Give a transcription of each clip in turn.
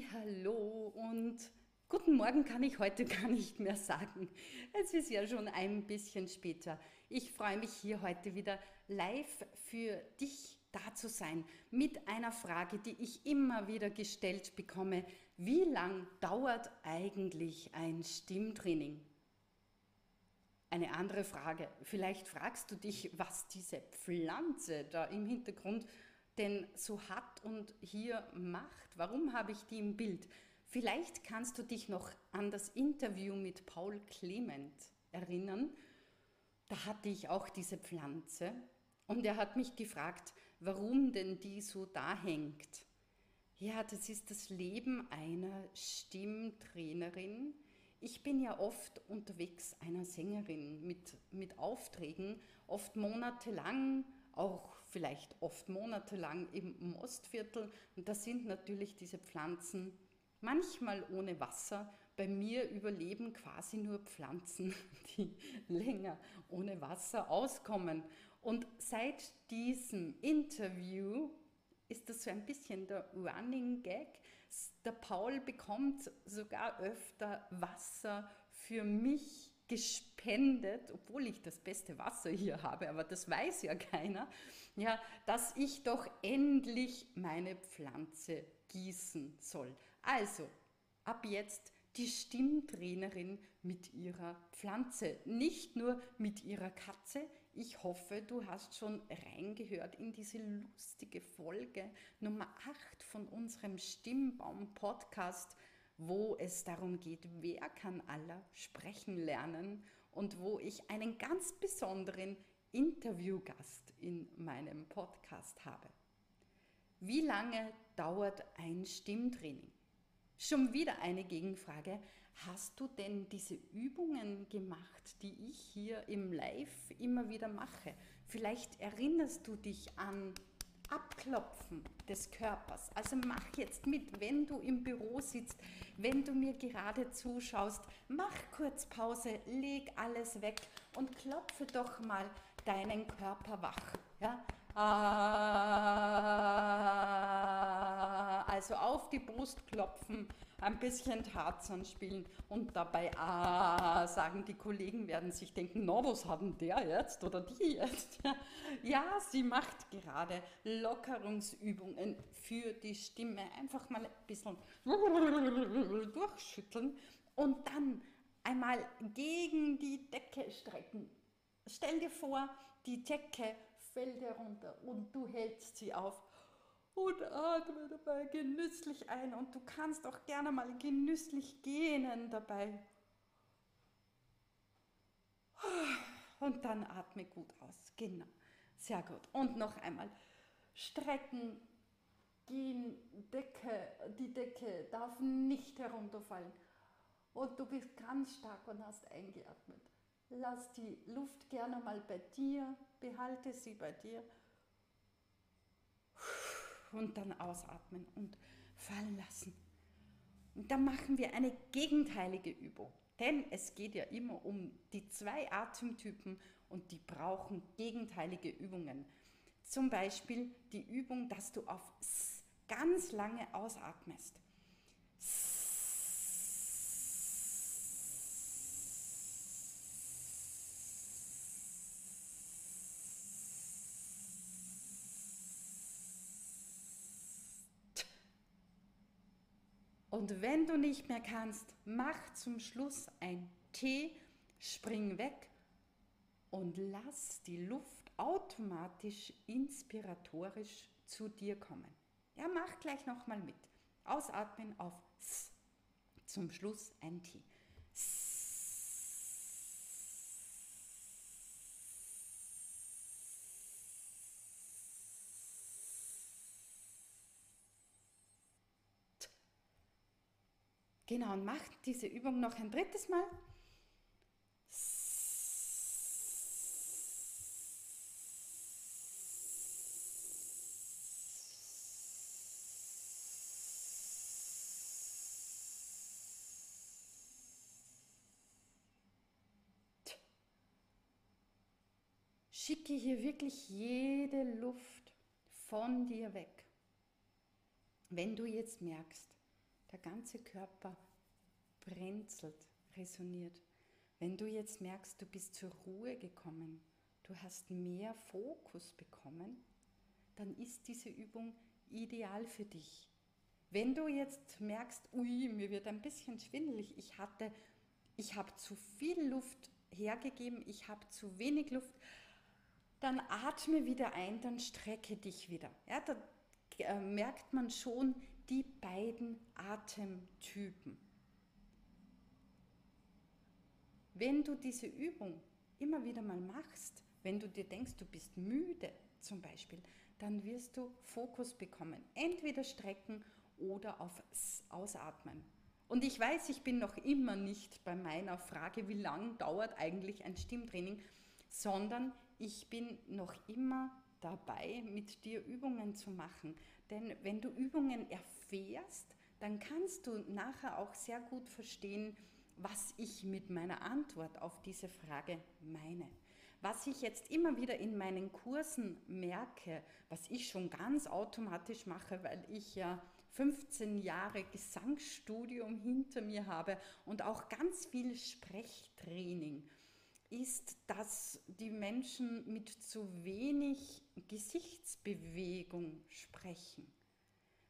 Hallo und guten Morgen kann ich heute gar nicht mehr sagen. Es ist ja schon ein bisschen später. Ich freue mich hier heute wieder live für dich da zu sein mit einer Frage, die ich immer wieder gestellt bekomme. Wie lang dauert eigentlich ein Stimmtraining? Eine andere Frage. Vielleicht fragst du dich, was diese Pflanze da im Hintergrund denn so hat und hier macht. Warum habe ich die im Bild? Vielleicht kannst du dich noch an das Interview mit Paul Clement erinnern. Da hatte ich auch diese Pflanze und er hat mich gefragt, warum denn die so da hängt. Ja, das ist das Leben einer Stimmtrainerin. Ich bin ja oft unterwegs einer Sängerin mit, mit Aufträgen, oft monatelang auch vielleicht oft monatelang im Mostviertel. Und da sind natürlich diese Pflanzen manchmal ohne Wasser. Bei mir überleben quasi nur Pflanzen, die länger ohne Wasser auskommen. Und seit diesem Interview ist das so ein bisschen der Running Gag. Der Paul bekommt sogar öfter Wasser für mich gespendet, obwohl ich das beste Wasser hier habe, aber das weiß ja keiner, ja, dass ich doch endlich meine Pflanze gießen soll. Also, ab jetzt die Stimmtrainerin mit ihrer Pflanze, nicht nur mit ihrer Katze. Ich hoffe, du hast schon reingehört in diese lustige Folge Nummer 8 von unserem Stimmbaum-Podcast wo es darum geht, wer kann aller sprechen lernen und wo ich einen ganz besonderen Interviewgast in meinem Podcast habe. Wie lange dauert ein Stimmtraining? Schon wieder eine Gegenfrage. Hast du denn diese Übungen gemacht, die ich hier im Live immer wieder mache? Vielleicht erinnerst du dich an Abklopfen des Körpers. Also mach jetzt mit, wenn du im Büro sitzt, wenn du mir gerade zuschaust, mach kurz Pause, leg alles weg und klopfe doch mal deinen Körper wach. Ja? Ah, also auf die Brust klopfen, ein bisschen Tarzan spielen und dabei ah, sagen die Kollegen, werden sich denken, no, was hat der jetzt oder die jetzt? Ja, sie macht gerade Lockerungsübungen für die Stimme. Einfach mal ein bisschen durchschütteln und dann einmal gegen die Decke strecken. Stell dir vor, die Decke fällt herunter und du hältst sie auf und atme dabei genüsslich ein und du kannst auch gerne mal genüsslich gähnen dabei. Und dann atme gut aus. Genau. Sehr gut. Und noch einmal strecken, gehen, Decke, die Decke darf nicht herunterfallen. Und du bist ganz stark und hast eingeatmet. Lass die Luft gerne mal bei dir, behalte sie bei dir. Und dann ausatmen und fallen lassen. Und dann machen wir eine gegenteilige Übung. Denn es geht ja immer um die zwei Atemtypen und die brauchen gegenteilige Übungen. Zum Beispiel die Übung, dass du auf S ganz lange ausatmest. S Und wenn du nicht mehr kannst, mach zum Schluss ein T, spring weg und lass die Luft automatisch inspiratorisch zu dir kommen. Ja, mach gleich nochmal mit. Ausatmen auf S. Zum Schluss ein T. S. Genau, und macht diese Übung noch ein drittes Mal. Schicke hier wirklich jede Luft von dir weg. Wenn du jetzt merkst, der ganze Körper brenzelt, resoniert. Wenn du jetzt merkst, du bist zur Ruhe gekommen, du hast mehr Fokus bekommen, dann ist diese Übung ideal für dich. Wenn du jetzt merkst, ui, mir wird ein bisschen schwindelig, ich hatte, ich habe zu viel Luft hergegeben, ich habe zu wenig Luft, dann atme wieder ein, dann strecke dich wieder. Ja, da äh, merkt man schon die beiden Atemtypen. Wenn du diese Übung immer wieder mal machst, wenn du dir denkst, du bist müde zum Beispiel, dann wirst du Fokus bekommen. Entweder strecken oder aufs Ausatmen. Und ich weiß, ich bin noch immer nicht bei meiner Frage, wie lang dauert eigentlich ein Stimmtraining, sondern ich bin noch immer dabei, mit dir Übungen zu machen. Denn wenn du Übungen erfährst, dann kannst du nachher auch sehr gut verstehen, was ich mit meiner Antwort auf diese Frage meine. Was ich jetzt immer wieder in meinen Kursen merke, was ich schon ganz automatisch mache, weil ich ja 15 Jahre Gesangsstudium hinter mir habe und auch ganz viel Sprechtraining, ist, dass die Menschen mit zu wenig Gesichtsbewegung sprechen.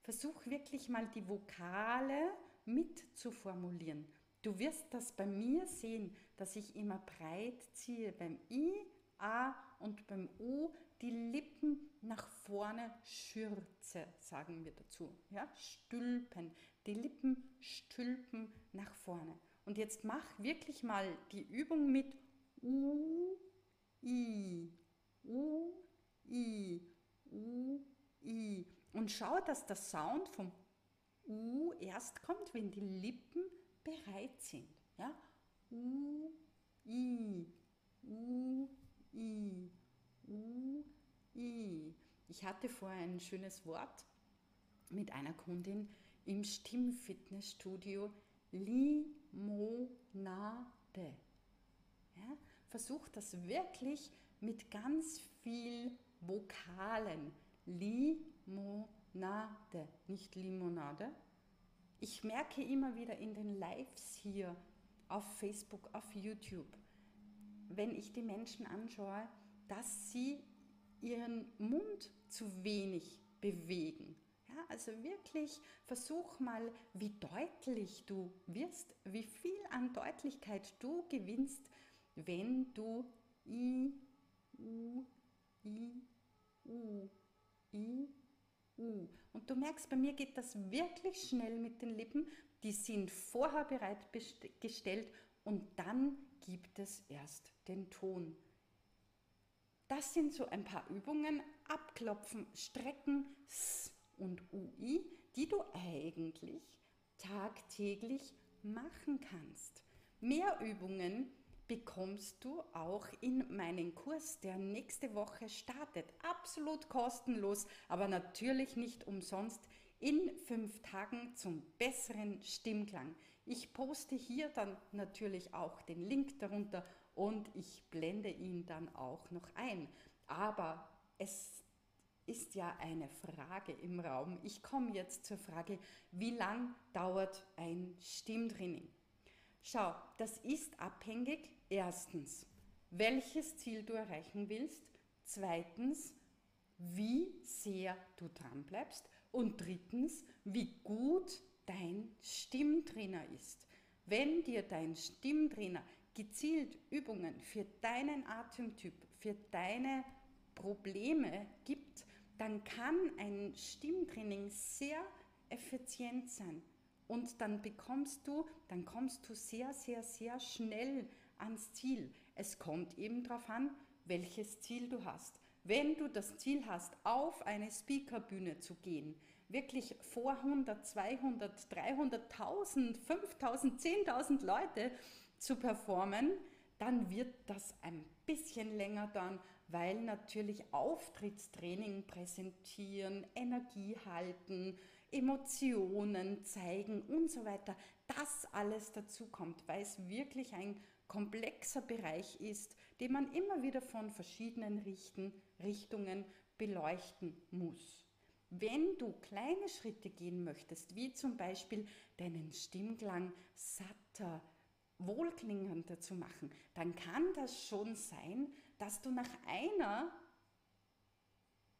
Versuch wirklich mal die Vokale mit zu formulieren. Du wirst das bei mir sehen, dass ich immer breit ziehe. Beim I, A und beim U die Lippen nach vorne schürze, sagen wir dazu. Ja? Stülpen. Die Lippen stülpen nach vorne. Und jetzt mach wirklich mal die Übung mit U, I, U, I, U, I. Und schau, dass der Sound vom U erst kommt, wenn die Lippen bereit sind. Ja? U, I, U, I, U, I. Ich hatte vorher ein schönes Wort mit einer Kundin im Stimmfitnessstudio Limonade. Ja? Versuch das wirklich mit ganz viel Vokalen. Limonade, nicht Limonade, ich merke immer wieder in den Lives hier auf Facebook, auf YouTube, wenn ich die Menschen anschaue, dass sie ihren Mund zu wenig bewegen. Ja, also wirklich versuch mal, wie deutlich du wirst, wie viel an Deutlichkeit du gewinnst, wenn du I, U, I, U, I, U. Und du merkst, bei mir geht das wirklich schnell mit den Lippen. Die sind vorher bereitgestellt und dann gibt es erst den Ton. Das sind so ein paar Übungen, abklopfen, strecken, S und UI, die du eigentlich tagtäglich machen kannst. Mehr Übungen bekommst du auch in meinen Kurs, der nächste Woche startet. Absolut kostenlos, aber natürlich nicht umsonst in fünf Tagen zum besseren Stimmklang. Ich poste hier dann natürlich auch den Link darunter und ich blende ihn dann auch noch ein. Aber es ist ja eine Frage im Raum. Ich komme jetzt zur Frage, wie lang dauert ein Stimmtraining? Schau, das ist abhängig erstens, welches Ziel du erreichen willst, zweitens, wie sehr du dran bleibst und drittens, wie gut dein Stimmtrainer ist. Wenn dir dein Stimmtrainer gezielt Übungen für deinen Atemtyp, für deine Probleme gibt, dann kann ein Stimmtraining sehr effizient sein. Und dann bekommst du, dann kommst du sehr, sehr, sehr schnell ans Ziel. Es kommt eben darauf an, welches Ziel du hast. Wenn du das Ziel hast, auf eine Speakerbühne zu gehen, wirklich vor 100, 200, 300.000, 5.000, 10.000 Leute zu performen, dann wird das ein bisschen länger dauern, weil natürlich Auftrittstraining präsentieren, Energie halten, Emotionen zeigen und so weiter, das alles dazu kommt, weil es wirklich ein komplexer Bereich ist, den man immer wieder von verschiedenen Richten, Richtungen beleuchten muss. Wenn du kleine Schritte gehen möchtest, wie zum Beispiel deinen Stimmklang satter, wohlklingender zu machen, dann kann das schon sein, dass du nach einer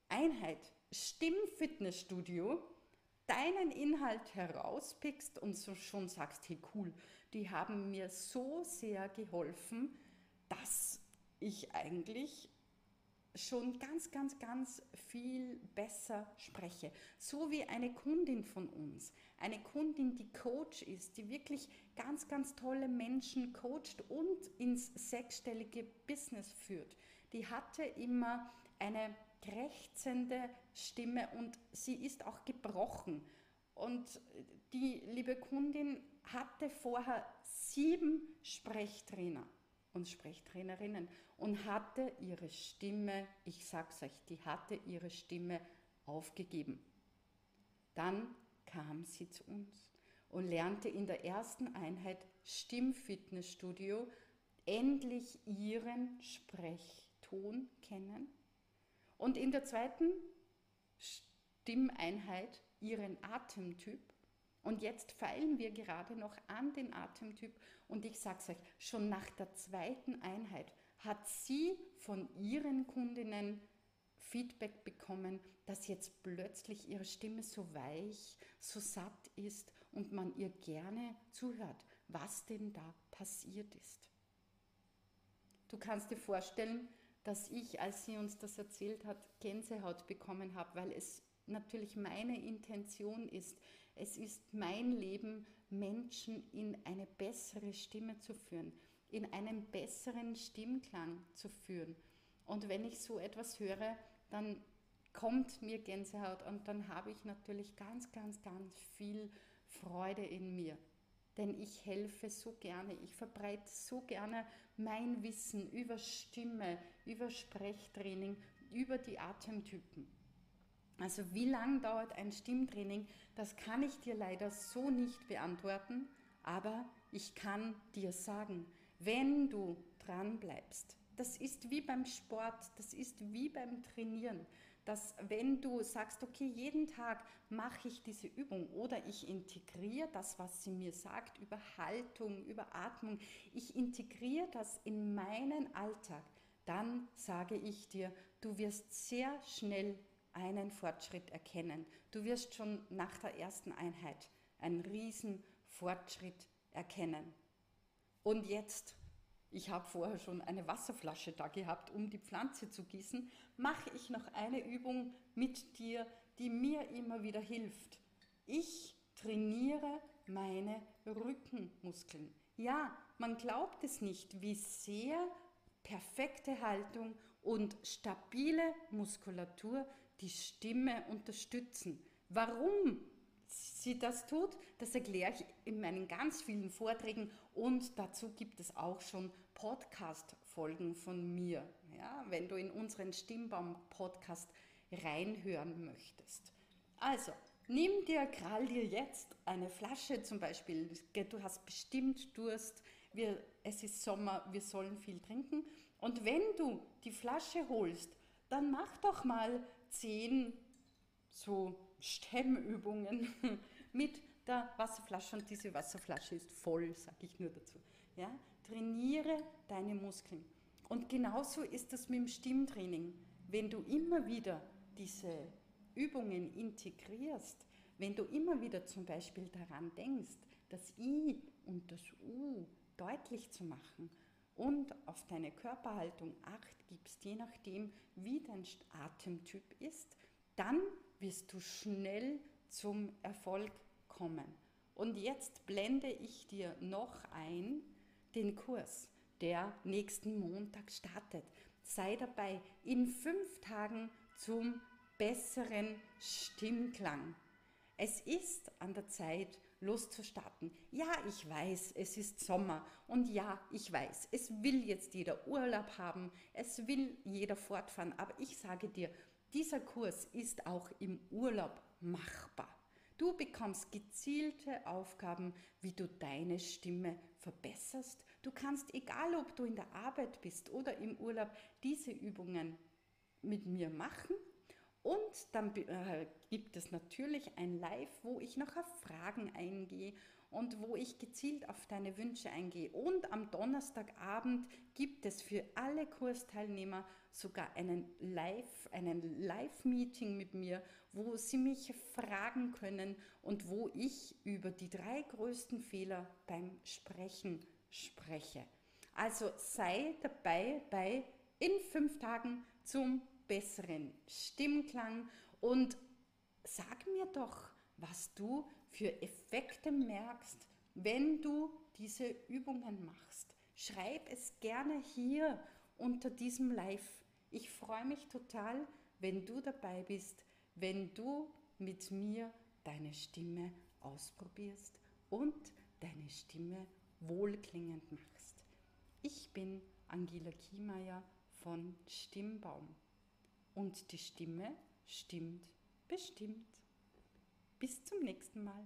Einheit Stimmfitnessstudio deinen Inhalt herauspickst und so schon sagst, hey cool, die haben mir so sehr geholfen, dass ich eigentlich schon ganz, ganz, ganz viel besser spreche. So wie eine Kundin von uns. Eine Kundin, die Coach ist, die wirklich ganz, ganz tolle Menschen coacht und ins sechsstellige Business führt. Die hatte immer eine krächzende Stimme und sie ist auch gebrochen. Und die liebe Kundin hatte vorher sieben Sprechtrainer und Sprechtrainerinnen und hatte ihre Stimme, ich sag's euch, die hatte ihre Stimme aufgegeben. Dann kam sie zu uns und lernte in der ersten Einheit Stimmfitnessstudio endlich ihren Sprechton kennen und in der zweiten Stimmeinheit ihren Atemtyp und jetzt feilen wir gerade noch an den Atemtyp und ich sage es euch, schon nach der zweiten Einheit hat sie von ihren Kundinnen Feedback bekommen, dass jetzt plötzlich ihre Stimme so weich, so satt ist und man ihr gerne zuhört, was denn da passiert ist. Du kannst dir vorstellen, dass ich, als sie uns das erzählt hat, Gänsehaut bekommen habe, weil es natürlich meine Intention ist, es ist mein Leben, Menschen in eine bessere Stimme zu führen, in einen besseren Stimmklang zu führen. Und wenn ich so etwas höre, dann kommt mir Gänsehaut und dann habe ich natürlich ganz, ganz, ganz viel Freude in mir. Denn ich helfe so gerne, ich verbreite so gerne mein Wissen über Stimme, über Sprechtraining, über die Atemtypen. Also wie lang dauert ein Stimmtraining, das kann ich dir leider so nicht beantworten, aber ich kann dir sagen, wenn du dran bleibst, das ist wie beim Sport, das ist wie beim Trainieren, dass wenn du sagst, okay, jeden Tag mache ich diese Übung oder ich integriere das, was sie mir sagt, über Haltung, über Atmung, ich integriere das in meinen Alltag, dann sage ich dir, du wirst sehr schnell einen Fortschritt erkennen. Du wirst schon nach der ersten Einheit einen riesen Fortschritt erkennen. Und jetzt, ich habe vorher schon eine Wasserflasche da gehabt, um die Pflanze zu gießen, mache ich noch eine Übung mit dir, die mir immer wieder hilft. Ich trainiere meine Rückenmuskeln. Ja, man glaubt es nicht, wie sehr perfekte Haltung und stabile Muskulatur die Stimme unterstützen. Warum sie das tut, das erkläre ich in meinen ganz vielen Vorträgen und dazu gibt es auch schon Podcast-Folgen von mir, ja, wenn du in unseren Stimmbaum-Podcast reinhören möchtest. Also, nimm dir, krall dir jetzt eine Flasche zum Beispiel, du hast bestimmt Durst, wir, es ist Sommer, wir sollen viel trinken und wenn du die Flasche holst, dann mach doch mal zehn so Stemmübungen mit der Wasserflasche und diese Wasserflasche ist voll, sage ich nur dazu. Ja? Trainiere deine Muskeln. Und genauso ist das mit dem Stimmtraining. Wenn du immer wieder diese Übungen integrierst, wenn du immer wieder zum Beispiel daran denkst, das I und das U deutlich zu machen und auf deine Körperhaltung Acht gibst, je nachdem, wie dein Atemtyp ist, dann wirst du schnell zum Erfolg kommen. Und jetzt blende ich dir noch ein den Kurs, der nächsten Montag startet. Sei dabei in fünf Tagen zum besseren Stimmklang. Es ist an der Zeit, loszustarten. Ja, ich weiß, es ist Sommer und ja, ich weiß, es will jetzt jeder Urlaub haben, es will jeder fortfahren, aber ich sage dir, dieser Kurs ist auch im Urlaub machbar. Du bekommst gezielte Aufgaben, wie du deine Stimme verbesserst. Du kannst, egal ob du in der Arbeit bist oder im Urlaub, diese Übungen mit mir machen Und dann äh, gibt es natürlich ein Live, wo ich noch auf Fragen eingehe und wo ich gezielt auf deine Wünsche eingehe. Und am Donnerstagabend gibt es für alle Kursteilnehmer sogar einen Live, einen Live-Meeting mit mir, wo sie mich fragen können und wo ich über die drei größten Fehler beim Sprechen spreche. Also sei dabei bei in fünf Tagen zum besseren Stimmklang und sag mir doch, was du für Effekte merkst, wenn du diese Übungen machst. Schreib es gerne hier unter diesem Live. Ich freue mich total, wenn du dabei bist, wenn du mit mir deine Stimme ausprobierst und deine Stimme wohlklingend machst. Ich bin Angela Kiemeier von Stimmbaum und die Stimme stimmt bestimmt. Bis zum nächsten Mal.